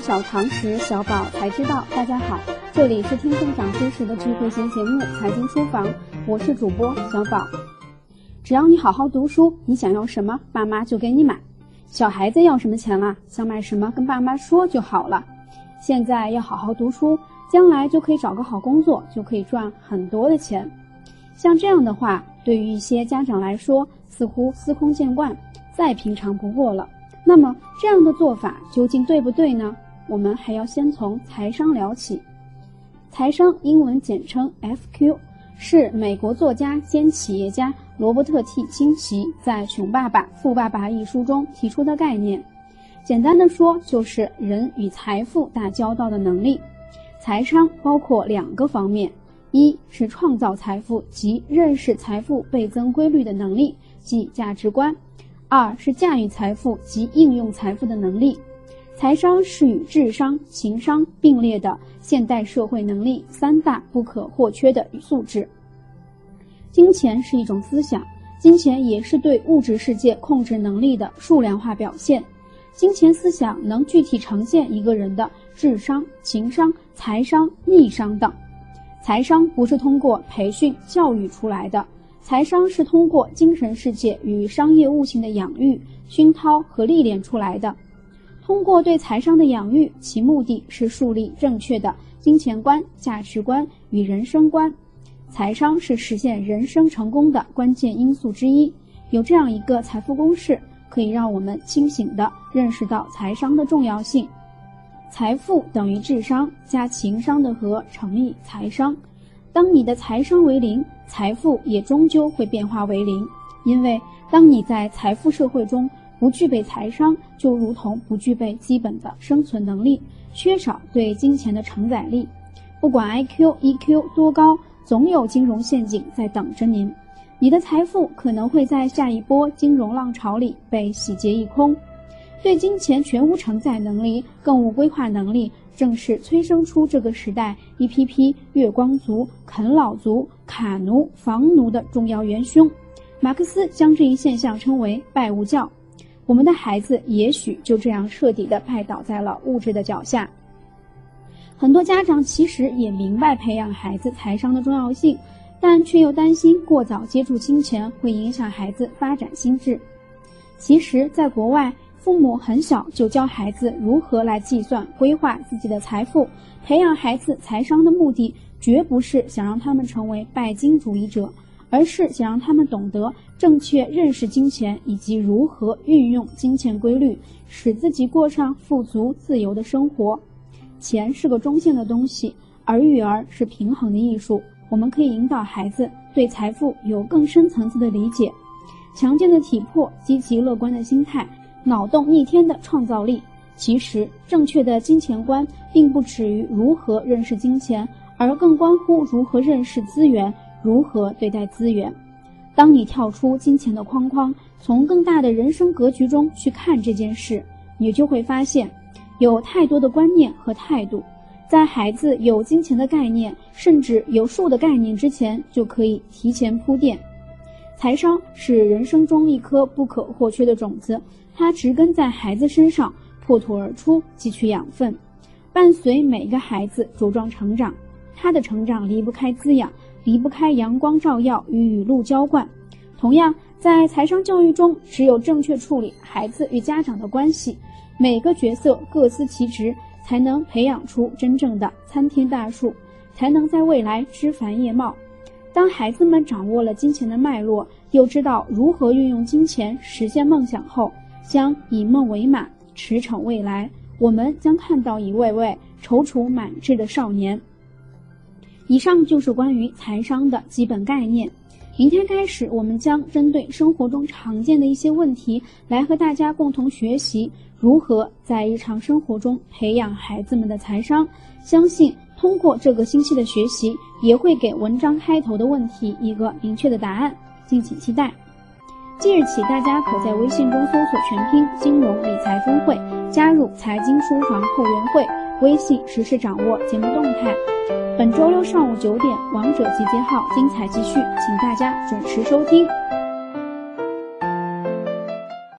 小常识，小宝才知道。大家好，这里是听分享知识的智慧型节目《财经书房》，我是主播小宝。只要你好好读书，你想要什么，爸妈就给你买。小孩子要什么钱啦？想买什么，跟爸妈说就好了。现在要好好读书，将来就可以找个好工作，就可以赚很多的钱。像这样的话，对于一些家长来说，似乎司空见惯，再平常不过了。那么这样的做法究竟对不对呢？我们还要先从财商聊起。财商英文简称 FQ，是美国作家兼企业家罗伯特 T 清崎在《穷爸爸富爸爸》一书中提出的概念。简单的说，就是人与财富打交道的能力。财商包括两个方面，一是创造财富及认识财富倍增规律的能力，即价值观。二是驾驭财富及应用财富的能力，财商是与智商、情商并列的现代社会能力三大不可或缺的素质。金钱是一种思想，金钱也是对物质世界控制能力的数量化表现。金钱思想能具体呈现一个人的智商、情商、财商、逆商等。财商不是通过培训教育出来的。财商是通过精神世界与商业悟性的养育、熏陶和历练出来的。通过对财商的养育，其目的是树立正确的金钱观、价值观与人生观。财商是实现人生成功的关键因素之一。有这样一个财富公式，可以让我们清醒地认识到财商的重要性：财富等于智商加情商的和乘以财商。当你的财商为零，财富也终究会变化为零。因为当你在财富社会中不具备财商，就如同不具备基本的生存能力，缺少对金钱的承载力。不管 IQ、EQ 多高，总有金融陷阱在等着您。你的财富可能会在下一波金融浪潮里被洗劫一空。对金钱全无承载能力，更无规划能力。正是催生出这个时代一批批月光族、啃老族、卡奴、房奴的重要元凶。马克思将这一现象称为“拜物教”。我们的孩子也许就这样彻底的拜倒在了物质的脚下。很多家长其实也明白培养孩子财商的重要性，但却又担心过早接触金钱会影响孩子发展心智。其实，在国外。父母很小就教孩子如何来计算、规划自己的财富，培养孩子财商的目的，绝不是想让他们成为拜金主义者，而是想让他们懂得正确认识金钱以及如何运用金钱规律，使自己过上富足自由的生活。钱是个中性的东西，而育儿是平衡的艺术。我们可以引导孩子对财富有更深层次的理解，强健的体魄，积极乐观的心态。脑洞逆天的创造力，其实正确的金钱观并不止于如何认识金钱，而更关乎如何认识资源，如何对待资源。当你跳出金钱的框框，从更大的人生格局中去看这件事，你就会发现，有太多的观念和态度，在孩子有金钱的概念，甚至有数的概念之前，就可以提前铺垫。财商是人生中一颗不可或缺的种子。它植根在孩子身上，破土而出，汲取养分，伴随每个孩子茁壮成长。他的成长离不开滋养，离不开阳光照耀与雨露浇灌。同样，在财商教育中，只有正确处理孩子与家长的关系，每个角色各司其职，才能培养出真正的参天大树，才能在未来枝繁叶茂。当孩子们掌握了金钱的脉络，又知道如何运用金钱实现梦想后，将以梦为马，驰骋未来。我们将看到一位位踌躇满志的少年。以上就是关于财商的基本概念。明天开始，我们将针对生活中常见的一些问题，来和大家共同学习如何在日常生活中培养孩子们的财商。相信通过这个星期的学习，也会给文章开头的问题一个明确的答案。敬请期待。即日起，大家可在微信中搜索全拼“金融理财峰会”，加入财经书房后援会，微信实时掌握节目动态。本周六上午九点，王者集结号精彩继续，请大家准时收听。